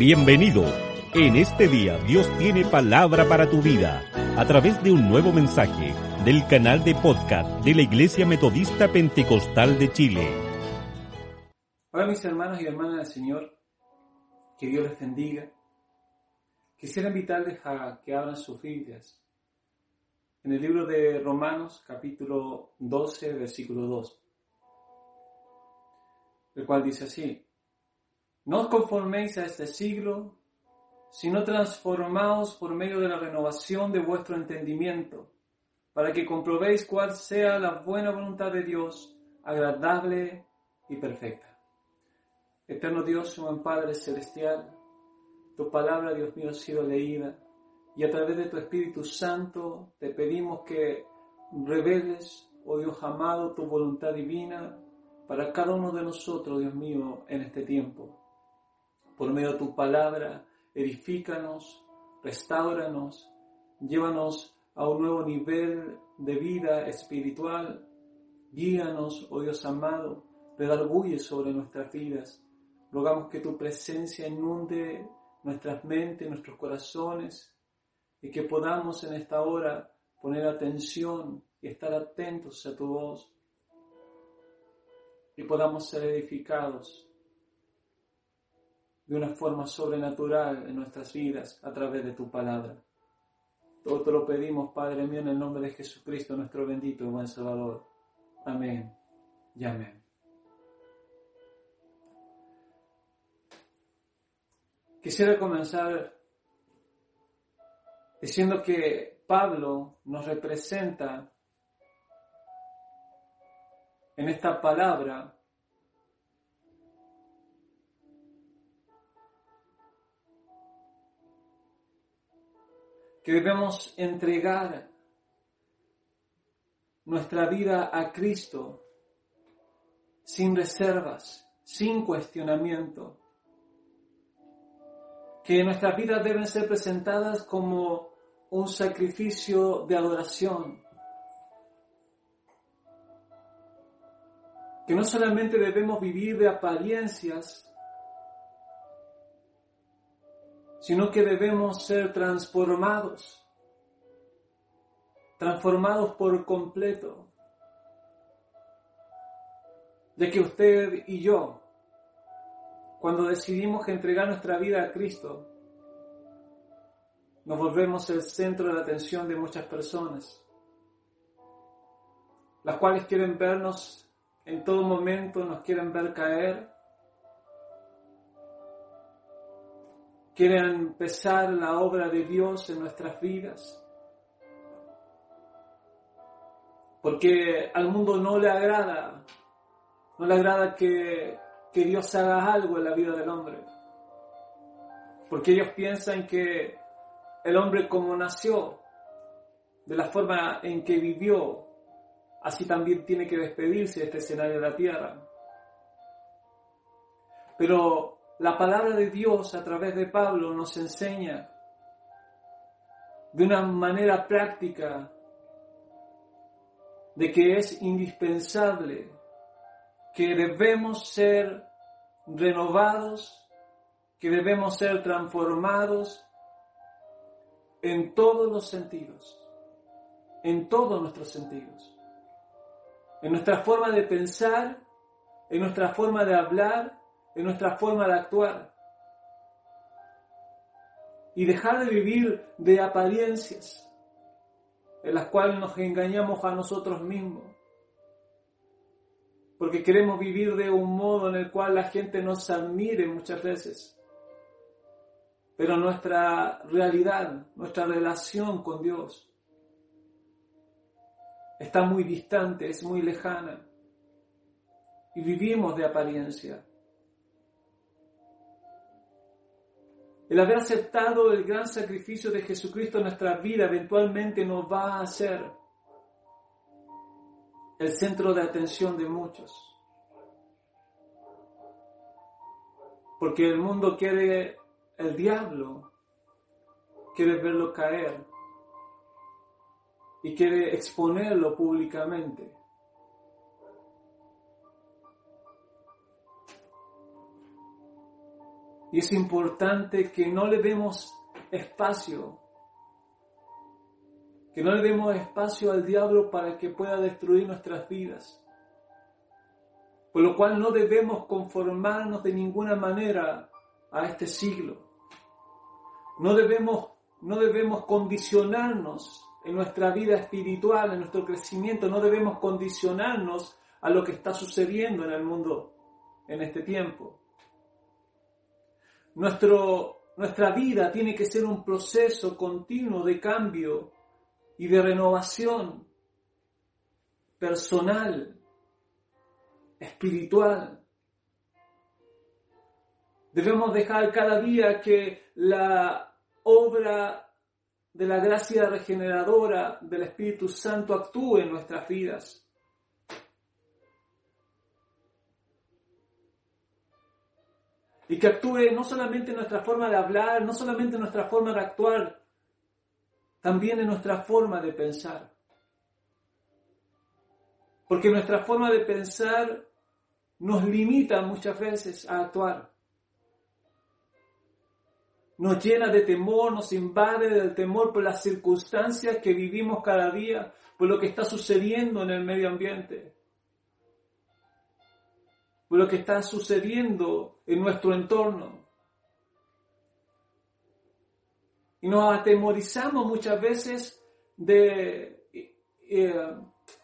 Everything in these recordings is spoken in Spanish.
Bienvenido. En este día Dios tiene palabra para tu vida a través de un nuevo mensaje del canal de podcast de la Iglesia Metodista Pentecostal de Chile. Hola mis hermanos y hermanas del Señor, que Dios les bendiga. Quisiera invitarles a que abran sus Biblias en el libro de Romanos capítulo 12 versículo 2, el cual dice así, no os conforméis a este siglo, sino transformaos por medio de la renovación de vuestro entendimiento, para que comprobéis cuál sea la buena voluntad de Dios, agradable y perfecta. Eterno Dios, buen Padre Celestial, tu palabra, Dios mío, ha sido leída y a través de tu Espíritu Santo te pedimos que reveles, oh Dios amado, tu voluntad divina para cada uno de nosotros, Dios mío, en este tiempo. Por medio de tu palabra, edifícanos, restauranos, llévanos a un nuevo nivel de vida espiritual. Guíanos, oh Dios amado, redarguye sobre nuestras vidas. Rogamos que tu presencia inunde nuestras mentes, nuestros corazones, y que podamos en esta hora poner atención y estar atentos a tu voz, y podamos ser edificados de una forma sobrenatural en nuestras vidas a través de tu palabra. Todo te lo pedimos, Padre mío, en el nombre de Jesucristo, nuestro bendito y buen Salvador. Amén y amén. Quisiera comenzar diciendo que Pablo nos representa en esta palabra que debemos entregar nuestra vida a Cristo sin reservas, sin cuestionamiento, que nuestras vidas deben ser presentadas como un sacrificio de adoración, que no solamente debemos vivir de apariencias, sino que debemos ser transformados, transformados por completo, de que usted y yo, cuando decidimos entregar nuestra vida a Cristo, nos volvemos el centro de la atención de muchas personas, las cuales quieren vernos en todo momento, nos quieren ver caer, quieren empezar la obra de Dios en nuestras vidas. Porque al mundo no le agrada, no le agrada que, que Dios haga algo en la vida del hombre. Porque ellos piensan que el hombre como nació, de la forma en que vivió, así también tiene que despedirse de este escenario de la tierra. Pero la palabra de Dios a través de Pablo nos enseña de una manera práctica de que es indispensable que debemos ser renovados, que debemos ser transformados en todos los sentidos, en todos nuestros sentidos, en nuestra forma de pensar, en nuestra forma de hablar, en nuestra forma de actuar y dejar de vivir de apariencias en las cuales nos engañamos a nosotros mismos. Porque queremos vivir de un modo en el cual la gente nos admire muchas veces. Pero nuestra realidad, nuestra relación con Dios está muy distante, es muy lejana. Y vivimos de apariencia. El haber aceptado el gran sacrificio de Jesucristo en nuestra vida eventualmente nos va a hacer el centro de atención de muchos. Porque el mundo quiere, el diablo quiere verlo caer y quiere exponerlo públicamente. Y es importante que no le demos espacio, que no le demos espacio al diablo para que pueda destruir nuestras vidas. Por lo cual no debemos conformarnos de ninguna manera a este siglo. No debemos, no debemos condicionarnos en nuestra vida espiritual, en nuestro crecimiento, no debemos condicionarnos a lo que está sucediendo en el mundo en este tiempo nuestra vida tiene que ser un proceso continuo de cambio y de renovación personal, espiritual. Debemos dejar cada día que la obra de la gracia regeneradora del Espíritu Santo actúe en nuestras vidas. Y que actúe no solamente en nuestra forma de hablar, no solamente en nuestra forma de actuar, también en nuestra forma de pensar. Porque nuestra forma de pensar nos limita muchas veces a actuar. Nos llena de temor, nos invade del temor por las circunstancias que vivimos cada día, por lo que está sucediendo en el medio ambiente lo que está sucediendo en nuestro entorno. Y nos atemorizamos muchas veces de, eh,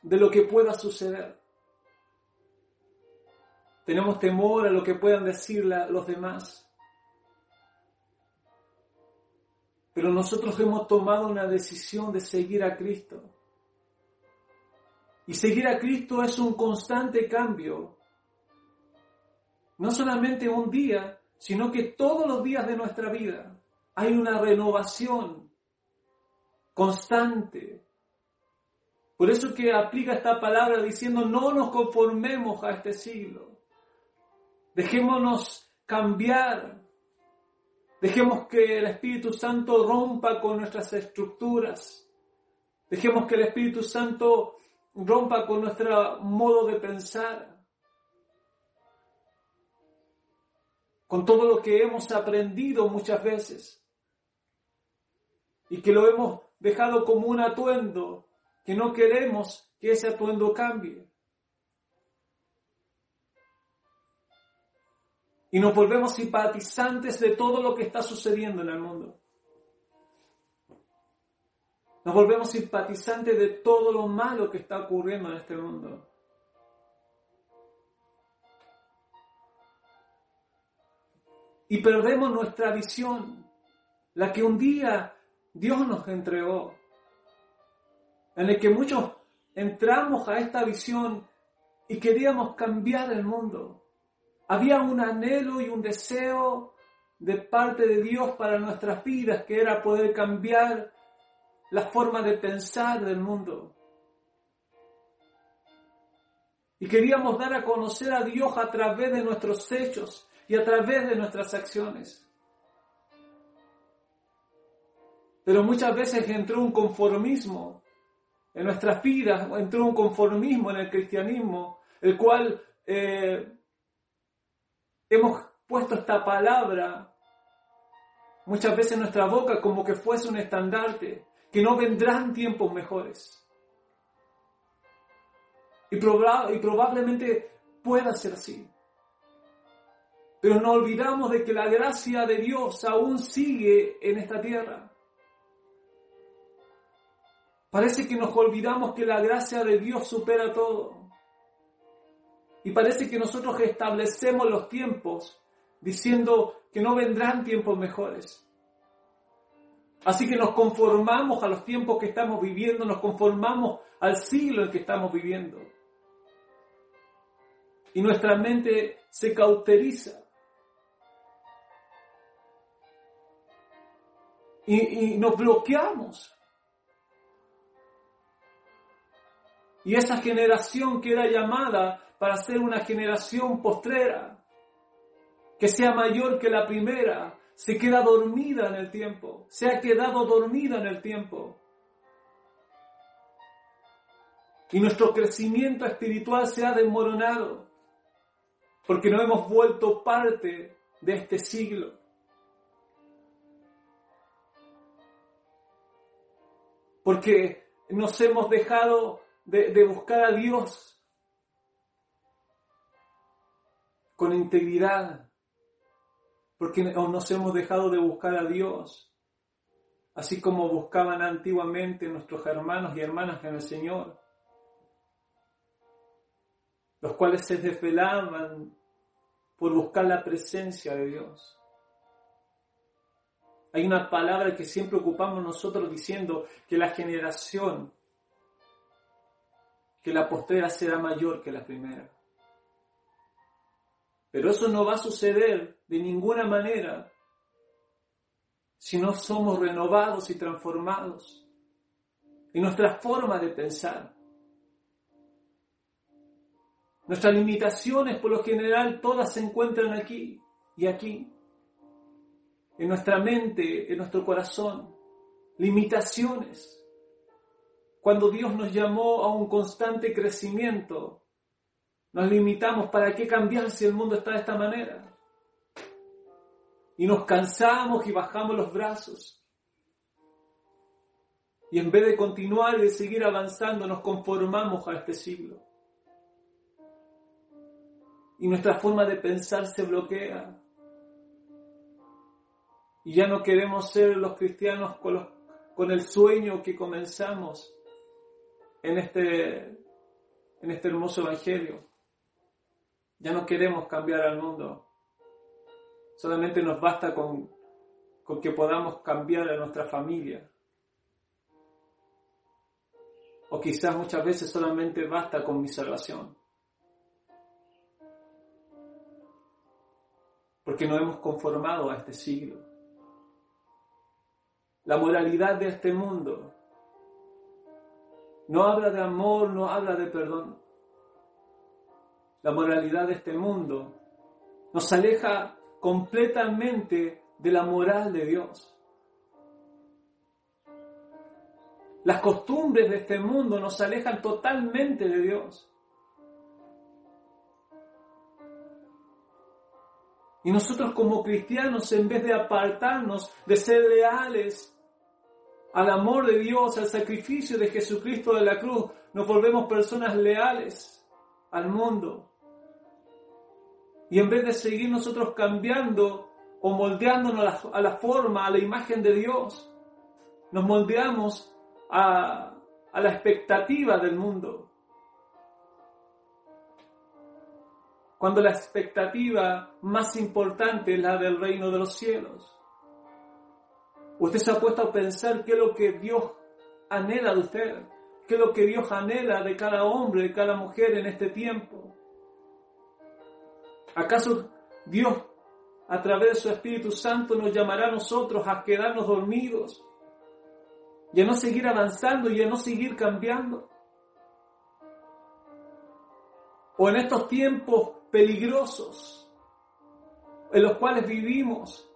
de lo que pueda suceder. Tenemos temor a lo que puedan decir los demás. Pero nosotros hemos tomado una decisión de seguir a Cristo. Y seguir a Cristo es un constante cambio no solamente un día, sino que todos los días de nuestra vida hay una renovación constante. Por eso que aplica esta palabra diciendo no nos conformemos a este siglo. Dejémonos cambiar. Dejemos que el Espíritu Santo rompa con nuestras estructuras. Dejemos que el Espíritu Santo rompa con nuestro modo de pensar. Con todo lo que hemos aprendido muchas veces y que lo hemos dejado como un atuendo, que no queremos que ese atuendo cambie. Y nos volvemos simpatizantes de todo lo que está sucediendo en el mundo. Nos volvemos simpatizantes de todo lo malo que está ocurriendo en este mundo. Y perdemos nuestra visión, la que un día Dios nos entregó, en el que muchos entramos a esta visión y queríamos cambiar el mundo. Había un anhelo y un deseo de parte de Dios para nuestras vidas, que era poder cambiar la forma de pensar del mundo. Y queríamos dar a conocer a Dios a través de nuestros hechos, y a través de nuestras acciones. Pero muchas veces entró un conformismo en nuestras vidas, entró un conformismo en el cristianismo, el cual eh, hemos puesto esta palabra muchas veces en nuestra boca como que fuese un estandarte, que no vendrán tiempos mejores. Y, y probablemente pueda ser así. Pero no olvidamos de que la gracia de Dios aún sigue en esta tierra. Parece que nos olvidamos que la gracia de Dios supera todo. Y parece que nosotros establecemos los tiempos diciendo que no vendrán tiempos mejores. Así que nos conformamos a los tiempos que estamos viviendo, nos conformamos al siglo en que estamos viviendo. Y nuestra mente se cauteriza y, nos bloqueamos. Y esa generación que era llamada para ser una generación postrera, que sea mayor que la primera, se queda dormida en el tiempo, se ha quedado dormida en el tiempo. Y nuestro crecimiento espiritual se ha desmoronado, porque no hemos vuelto parte de este siglo. Porque nos hemos dejado de, buscar a Dios con integridad, porque nos hemos dejado de buscar a Dios, así como buscaban antiguamente nuestros hermanos y hermanas en el Señor, los cuales se desvelaban por buscar la presencia de Dios. Hay una palabra que siempre ocupamos nosotros diciendo que la generación que la postrera será mayor que la primera. Pero eso no va a suceder de ninguna manera si no somos renovados y transformados en nuestra forma de pensar. Nuestras limitaciones, por lo general, todas se encuentran aquí y aquí, en nuestra mente, en nuestro corazón. Limitaciones cuando Dios nos llamó a un constante crecimiento, nos limitamos, ¿para qué cambiar si el mundo está de esta manera? Y nos cansamos y bajamos los brazos. Y en vez de continuar y de seguir avanzando, nos conformamos a este siglo. Y nuestra forma de pensar se bloquea. Y ya no queremos ser los cristianos con, el sueño que comenzamos en este, en este hermoso Evangelio. Ya no queremos cambiar al mundo. Solamente nos basta con, con que podamos cambiar a nuestra familia. O quizás muchas veces solamente basta con mi salvación. Porque nos hemos conformado a este siglo. La moralidad de este mundo no habla de amor, no habla de perdón. La moralidad de este mundo nos aleja completamente de la moral de Dios. Las costumbres de este mundo nos alejan totalmente de Dios. Y nosotros como cristianos, en vez de apartarnos, de ser leales al amor de Dios, al sacrificio de Jesucristo de la cruz, nos volvemos personas leales al mundo. Y en vez de seguir nosotros cambiando o moldeándonos a la, forma, a la imagen de Dios, nos moldeamos a, la expectativa del mundo. Cuando la expectativa más importante es la del reino de los cielos. Usted se ha puesto a pensar qué es lo que Dios anhela de usted, qué es lo que Dios anhela de cada hombre, de cada mujer en este tiempo. ¿Acaso Dios a través de su Espíritu Santo nos llamará a nosotros a quedarnos dormidos y a no seguir avanzando y a no seguir cambiando? O en estos tiempos peligrosos en los cuales vivimos,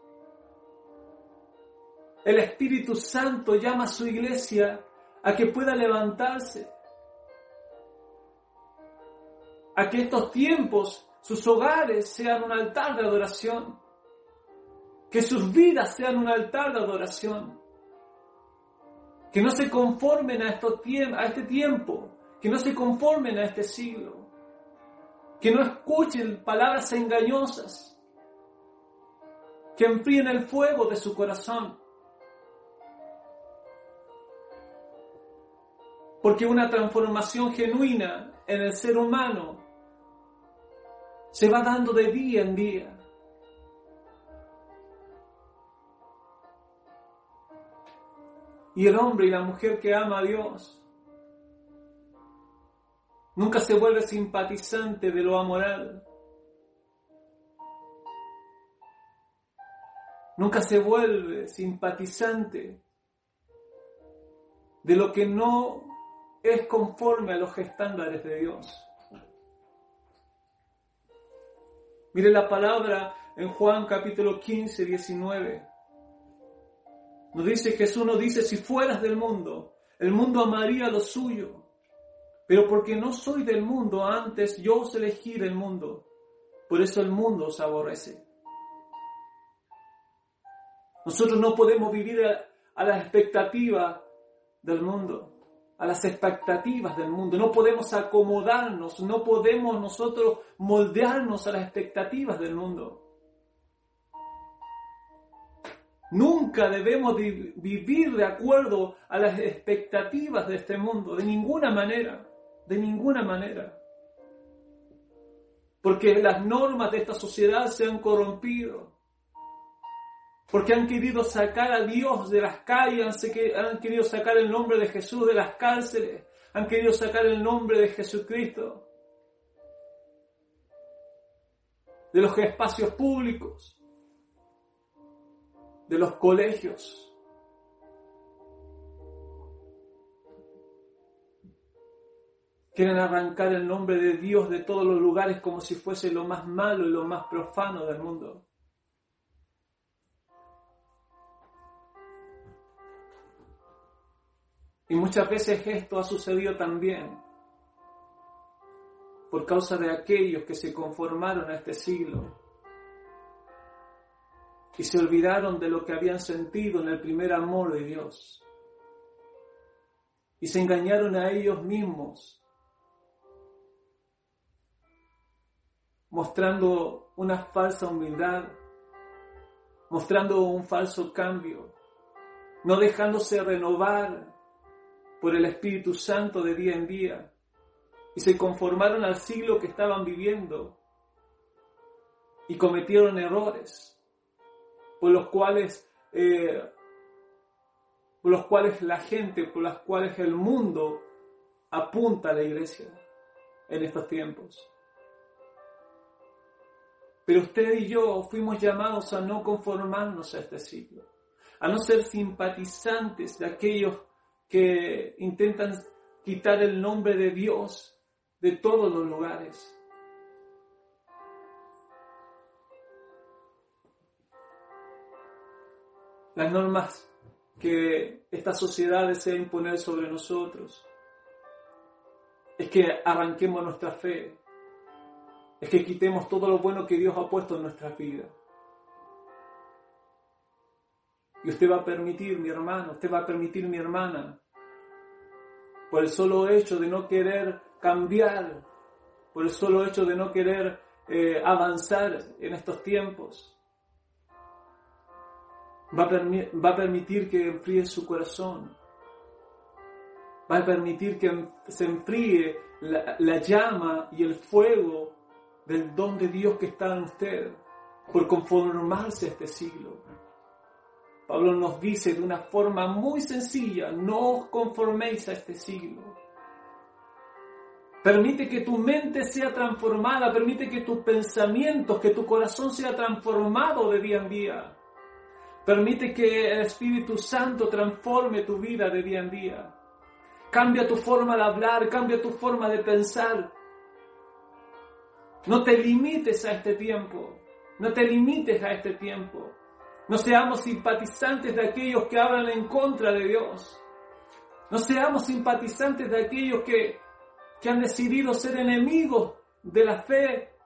el Espíritu Santo llama a su iglesia a que pueda levantarse, a que estos tiempos, sus hogares sean un altar de adoración, que sus vidas sean un altar de adoración, que no se conformen a, estos a este tiempo, que no se conformen a este siglo, que no escuchen palabras engañosas, que enfríen el fuego de su corazón, Porque una transformación genuina en el ser humano se va dando de día en día. Y el hombre y la mujer que ama a Dios nunca se vuelve simpatizante de lo amoral. Nunca se vuelve simpatizante de lo que no es conforme a los estándares de Dios. Mire la palabra en Juan capítulo 15, 19. Nos dice Jesús, nos dice, si fueras del mundo, el mundo amaría lo suyo. Pero porque no soy del mundo, antes yo os elegí del mundo. Por eso el mundo os aborrece. Nosotros no podemos vivir a, a la expectativa del mundo, a las expectativas del mundo. No podemos acomodarnos, no podemos nosotros moldearnos a las expectativas del mundo. Nunca debemos vivir de acuerdo a las expectativas de este mundo, de ninguna manera, de ninguna manera. Porque las normas de esta sociedad se han corrompido. Porque han querido sacar a Dios de las calles, han querido sacar el nombre de Jesús de las cárceles, han querido sacar el nombre de Jesucristo de los espacios públicos de los colegios. Quieren arrancar el nombre de Dios de todos los lugares como si fuese lo más malo y lo más profano del mundo. Y muchas veces esto ha sucedido también por causa de aquellos que se conformaron a este siglo y se olvidaron de lo que habían sentido en el primer amor de Dios. Y se engañaron a ellos mismos, mostrando una falsa humildad, mostrando un falso cambio, no dejándose renovar por el Espíritu Santo de día en día, y se conformaron al siglo que estaban viviendo y cometieron errores por los cuales, eh, por los cuales la gente, por las cuales el mundo apunta a la iglesia en estos tiempos. Pero usted y yo fuimos llamados a no conformarnos a este siglo, a no ser simpatizantes de aquellos que intentan quitar el nombre de Dios de todos los lugares. las normas que esta sociedad desea imponer sobre nosotros. Es que arranquemos nuestra fe. Es que quitemos todo lo bueno que Dios ha puesto en nuestra vida. Y usted va a permitir, mi hermano, usted va a permitir, mi hermana, por el solo hecho de no querer cambiar, por el solo hecho de no querer eh, avanzar en estos tiempos, va a, permitir que enfríe su corazón. Va a permitir que se enfríe la, la llama y el fuego del don de Dios que está en usted por conformarse a este siglo. Pablo nos dice de una forma muy sencilla, no os conforméis a este siglo. Permite que tu mente sea transformada, permite que tus pensamientos, que tu corazón sea transformado de día en día. Permite que el Espíritu Santo transforme tu vida de día en día. Cambia tu forma de hablar, cambia tu forma de pensar. No te limites a este tiempo. No te limites a este tiempo. No seamos simpatizantes de aquellos que hablan en contra de Dios. No seamos simpatizantes de aquellos que, que han decidido ser enemigos de la fe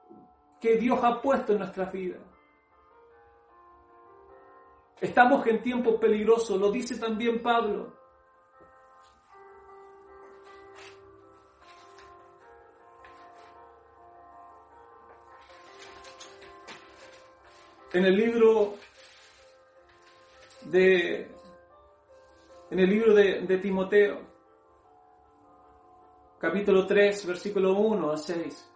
que Dios ha puesto en nuestra vida. Estamos en tiempos peligrosos, lo dice también Pablo. En el libro de en el libro de, de Timoteo, capítulo 3, versículo 1 a 6.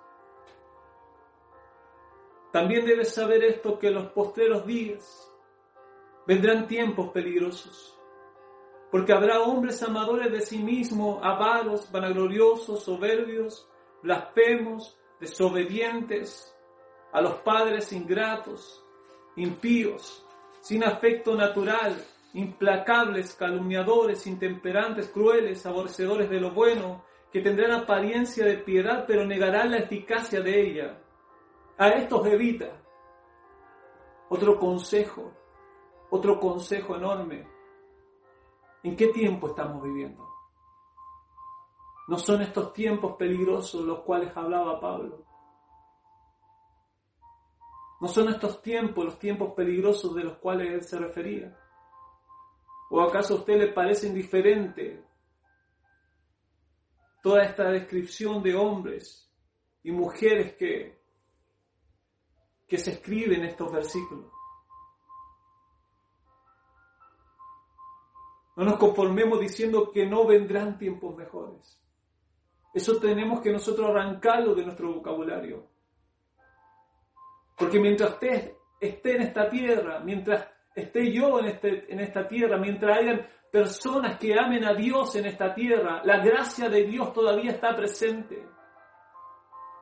También debes saber esto que los posteros días Vendrán tiempos peligrosos, porque habrá hombres amadores de sí mismos, avaros, vanagloriosos, soberbios, blasfemos, desobedientes, a los padres ingratos, impíos, sin afecto natural, implacables, calumniadores, intemperantes, crueles, aborrecedores de lo bueno, que tendrán apariencia de piedad, pero negarán la eficacia de ella. A estos evita. Otro consejo, otro consejo enorme. ¿En qué tiempo estamos viviendo? No son estos tiempos peligrosos los cuales hablaba Pablo. No son estos tiempos los tiempos peligrosos de los cuales él se refería. ¿O acaso a usted le parece indiferente toda esta descripción de hombres y mujeres que, que se escriben en estos versículos? No nos conformemos diciendo que no vendrán tiempos mejores. Eso tenemos que nosotros arrancarlo de nuestro vocabulario. Porque mientras usted esté en esta tierra, mientras esté yo en, este, en esta tierra, mientras hayan personas que amen a Dios en esta tierra, la gracia de Dios todavía está presente.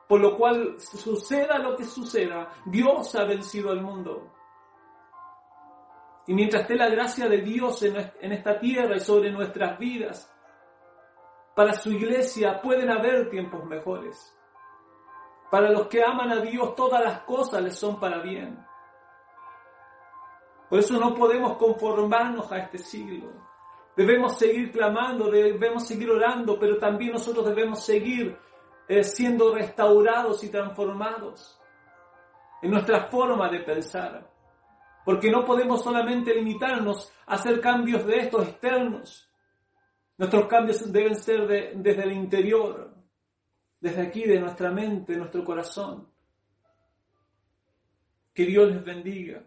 Por lo cual, suceda lo que suceda, Dios ha vencido al mundo. Y mientras esté la gracia de Dios en esta tierra y sobre nuestras vidas, para su iglesia pueden haber tiempos mejores. Para los que aman a Dios, todas las cosas les son para bien. Por eso no podemos conformarnos a este siglo. Debemos seguir clamando, debemos seguir orando, pero también nosotros debemos seguir eh, siendo restaurados y transformados en nuestra forma de pensar. Porque no podemos solamente limitarnos a hacer cambios de estos externos. Nuestros cambios deben ser desde el interior, desde aquí, de nuestra mente, de nuestro corazón. Que Dios les bendiga.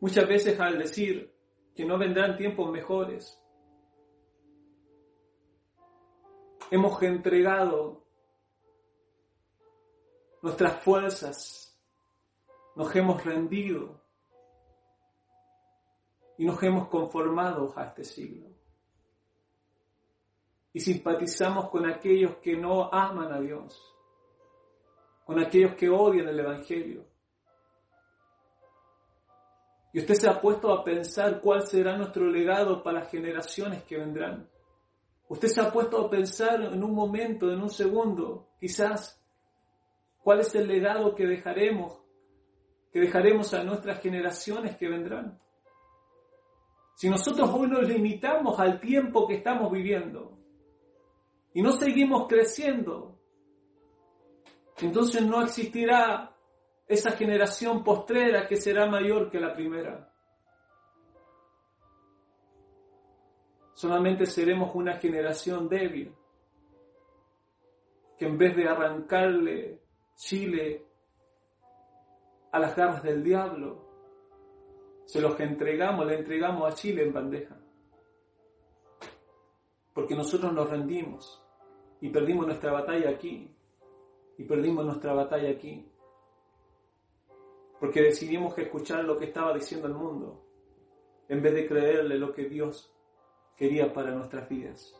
Muchas veces al decir que no vendrán tiempos mejores, hemos entregado nuestras fuerzas, nos hemos rendido y nos hemos conformado a este siglo. Y simpatizamos con aquellos que no aman a Dios, con aquellos que odian el Evangelio y usted se ha puesto a pensar cuál será nuestro legado para las generaciones que vendrán. Usted se ha puesto a pensar en un momento, en un segundo, quizás, cuál es el legado que dejaremos, que dejaremos a nuestras generaciones que vendrán. Si nosotros hoy nos limitamos al tiempo que estamos viviendo y no seguimos creciendo, entonces no existirá esa generación postrera que será mayor que la primera. Solamente seremos una generación débil, que en vez de arrancarle Chile a las garras del diablo, se los entregamos, le entregamos a Chile en bandeja. Porque nosotros nos rendimos y perdimos nuestra batalla aquí, y perdimos nuestra batalla aquí porque decidimos escuchar lo que estaba diciendo el mundo, en vez de creerle lo que Dios quería para nuestras vidas.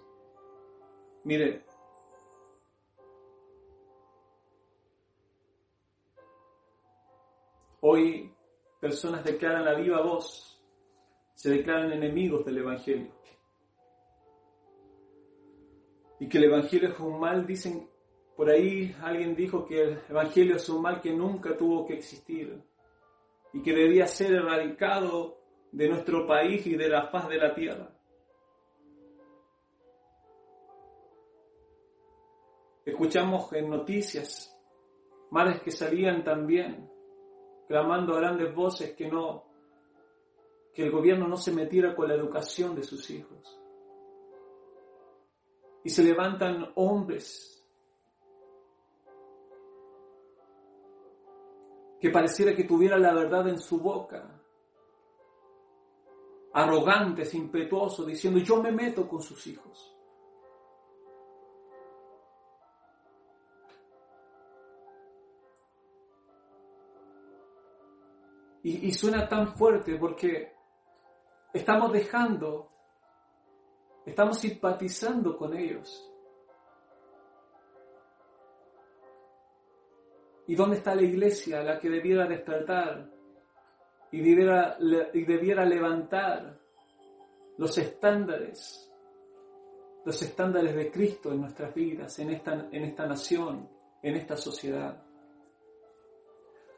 Mire, hoy personas declaran la viva voz, se declaran enemigos del Evangelio. Y que el Evangelio es un mal, dicen por ahí alguien dijo que el Evangelio es un mal que nunca tuvo que existir y que debía ser erradicado de nuestro país y de la faz de la tierra. Escuchamos en noticias madres que salían también clamando a grandes voces que no que el gobierno no se metiera con la educación de sus hijos. Y se levantan hombres que pareciera que tuviera la verdad en su boca, arrogantes, impetuosos, diciendo yo me meto con sus hijos. Y, y suena tan fuerte porque estamos dejando, estamos simpatizando con ellos. ¿Y dónde está la iglesia, la que debiera despertar y debiera, y debiera levantar los estándares, los estándares de Cristo en nuestras vidas, en esta, en esta nación, en esta sociedad?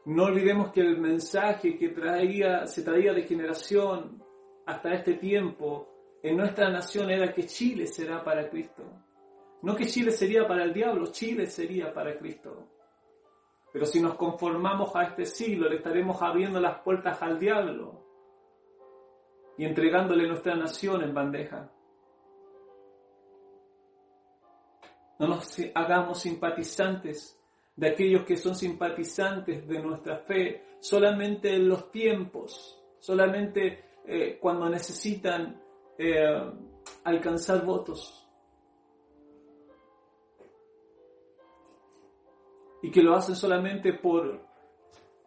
No olvidemos que el mensaje que se traía de generación hasta este tiempo en nuestra nación era que Chile será para Cristo. No que Chile sería para el diablo, Chile sería para Cristo. Pero si nos conformamos a este siglo, le estaremos abriendo las puertas al diablo y entregándole nuestra nación en bandeja. No nos hagamos simpatizantes de aquellos que son simpatizantes de nuestra fe solamente en los tiempos, solamente eh, cuando necesitan eh, alcanzar votos. Y que lo hacen solamente por,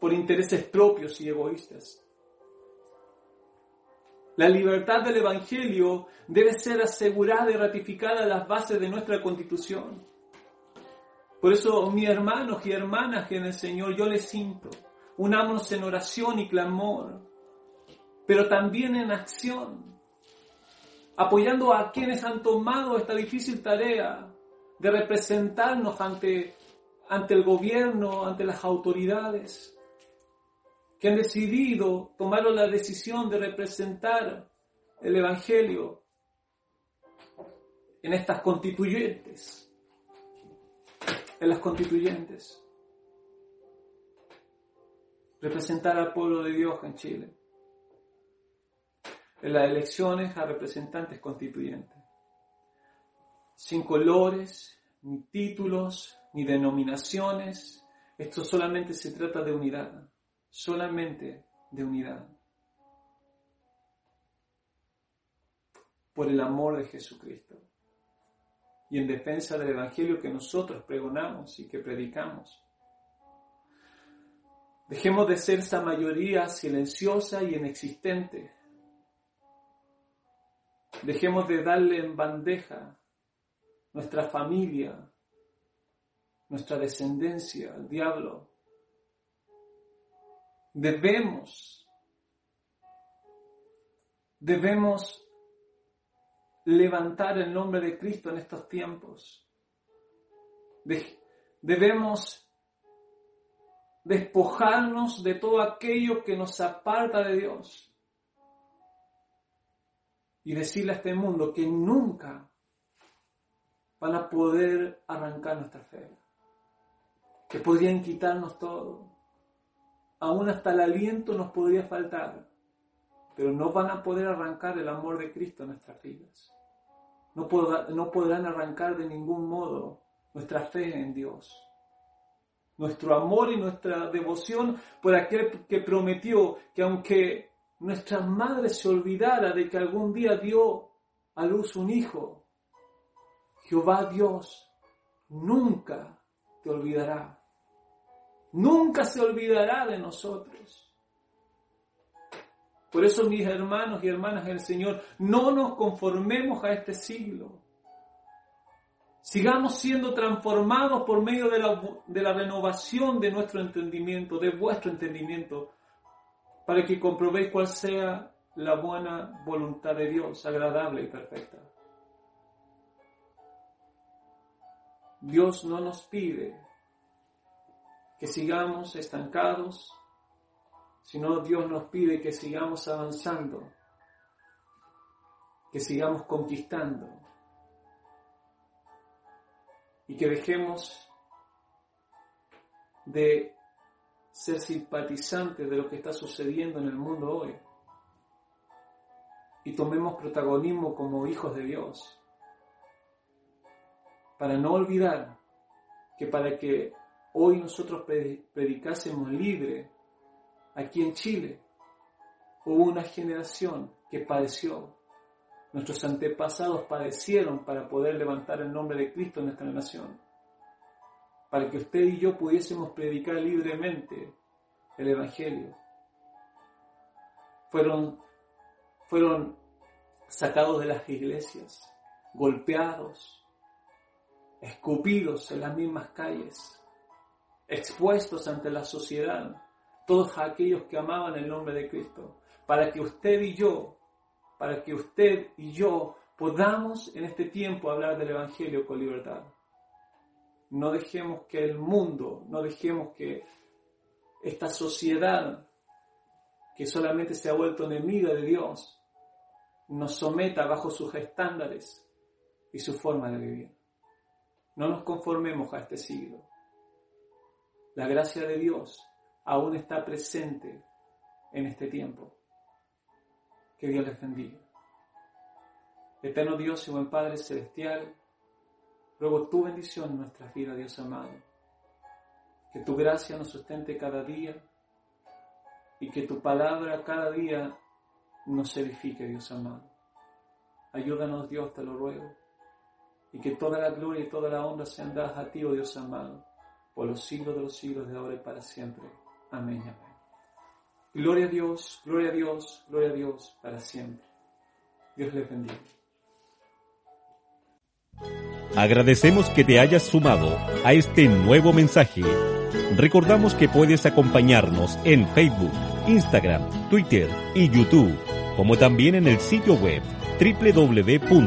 por intereses propios y egoístas. La libertad del Evangelio debe ser asegurada y ratificada en las bases de nuestra constitución. Por eso, mis hermanos y hermanas en el Señor, yo les siento, unámonos en oración y clamor, pero también en acción, apoyando a quienes han tomado esta difícil tarea de representarnos ante, ante el gobierno, ante las autoridades, que han decidido, tomaron la decisión de representar el Evangelio en estas constituyentes, en las constituyentes, representar al pueblo de Dios en Chile, en las elecciones a representantes constituyentes, sin colores, ni títulos, ni denominaciones, esto solamente se trata de unidad solamente de unidad. Por el amor de Jesucristo. Y en defensa del Evangelio que nosotros pregonamos y que predicamos. Dejemos de ser esa mayoría silenciosa y inexistente. Dejemos de darle en bandeja nuestra familia, nuestra descendencia al diablo debemos, debemos levantar el nombre de Cristo en estos tiempos. debemos despojarnos de todo aquello que nos aparta de Dios y decirle a este mundo que nunca van a poder arrancar nuestra fe, que podrían quitarnos todo, aún hasta el aliento nos podría faltar, pero no van a poder arrancar el amor de Cristo en nuestras vidas. No, no podrán arrancar de ningún modo nuestra fe en Dios. Nuestro amor y nuestra devoción por aquel que prometió que aunque nuestra madre se olvidara de que algún día dio a luz un hijo, Jehová Dios nunca te olvidará nunca se olvidará de nosotros. Por eso, mis hermanos y hermanas del Señor, no nos conformemos a este siglo. Sigamos siendo transformados por medio de la, de la renovación de nuestro entendimiento, de vuestro entendimiento, para que comprobéis cuál sea la buena voluntad de Dios, agradable y perfecta. Dios no nos pide que sigamos estancados, sino Dios nos pide que sigamos avanzando, que sigamos conquistando y que dejemos de ser simpatizantes de lo que está sucediendo en el mundo hoy y tomemos protagonismo como hijos de Dios para no olvidar que para que hoy nosotros predicásemos libre aquí en Chile, hubo una generación que padeció. Nuestros antepasados padecieron para poder levantar el nombre de Cristo en nuestra nación. Para que usted y yo pudiésemos predicar libremente el Evangelio. Fueron, fueron sacados de las iglesias, golpeados, escupidos en las mismas calles expuestos ante la sociedad, todos aquellos que amaban el nombre de Cristo, para que usted y yo, para que usted y yo podamos en este tiempo hablar del Evangelio con libertad. No dejemos que el mundo, no dejemos que esta sociedad que solamente se ha vuelto enemiga de Dios, nos someta bajo sus estándares y su forma de vivir. No nos conformemos a este siglo. La gracia de Dios aún está presente en este tiempo. Que Dios les bendiga. Eterno Dios y buen Padre Celestial, ruego tu bendición en nuestras vidas, Dios amado. Que tu gracia nos sustente cada día y que tu palabra cada día nos edifique, Dios amado. Ayúdanos, Dios, te lo ruego. Y que toda la gloria y toda la honra sean dadas a ti, oh Dios amado, por los siglos de los siglos de ahora y para siempre. Amén amén. Gloria a Dios, gloria a Dios, gloria a Dios para siempre. Dios les bendiga. Agradecemos que te hayas sumado a este nuevo mensaje. Recordamos que puedes acompañarnos en Facebook, Instagram, Twitter y YouTube, como también en el sitio web www.impch.org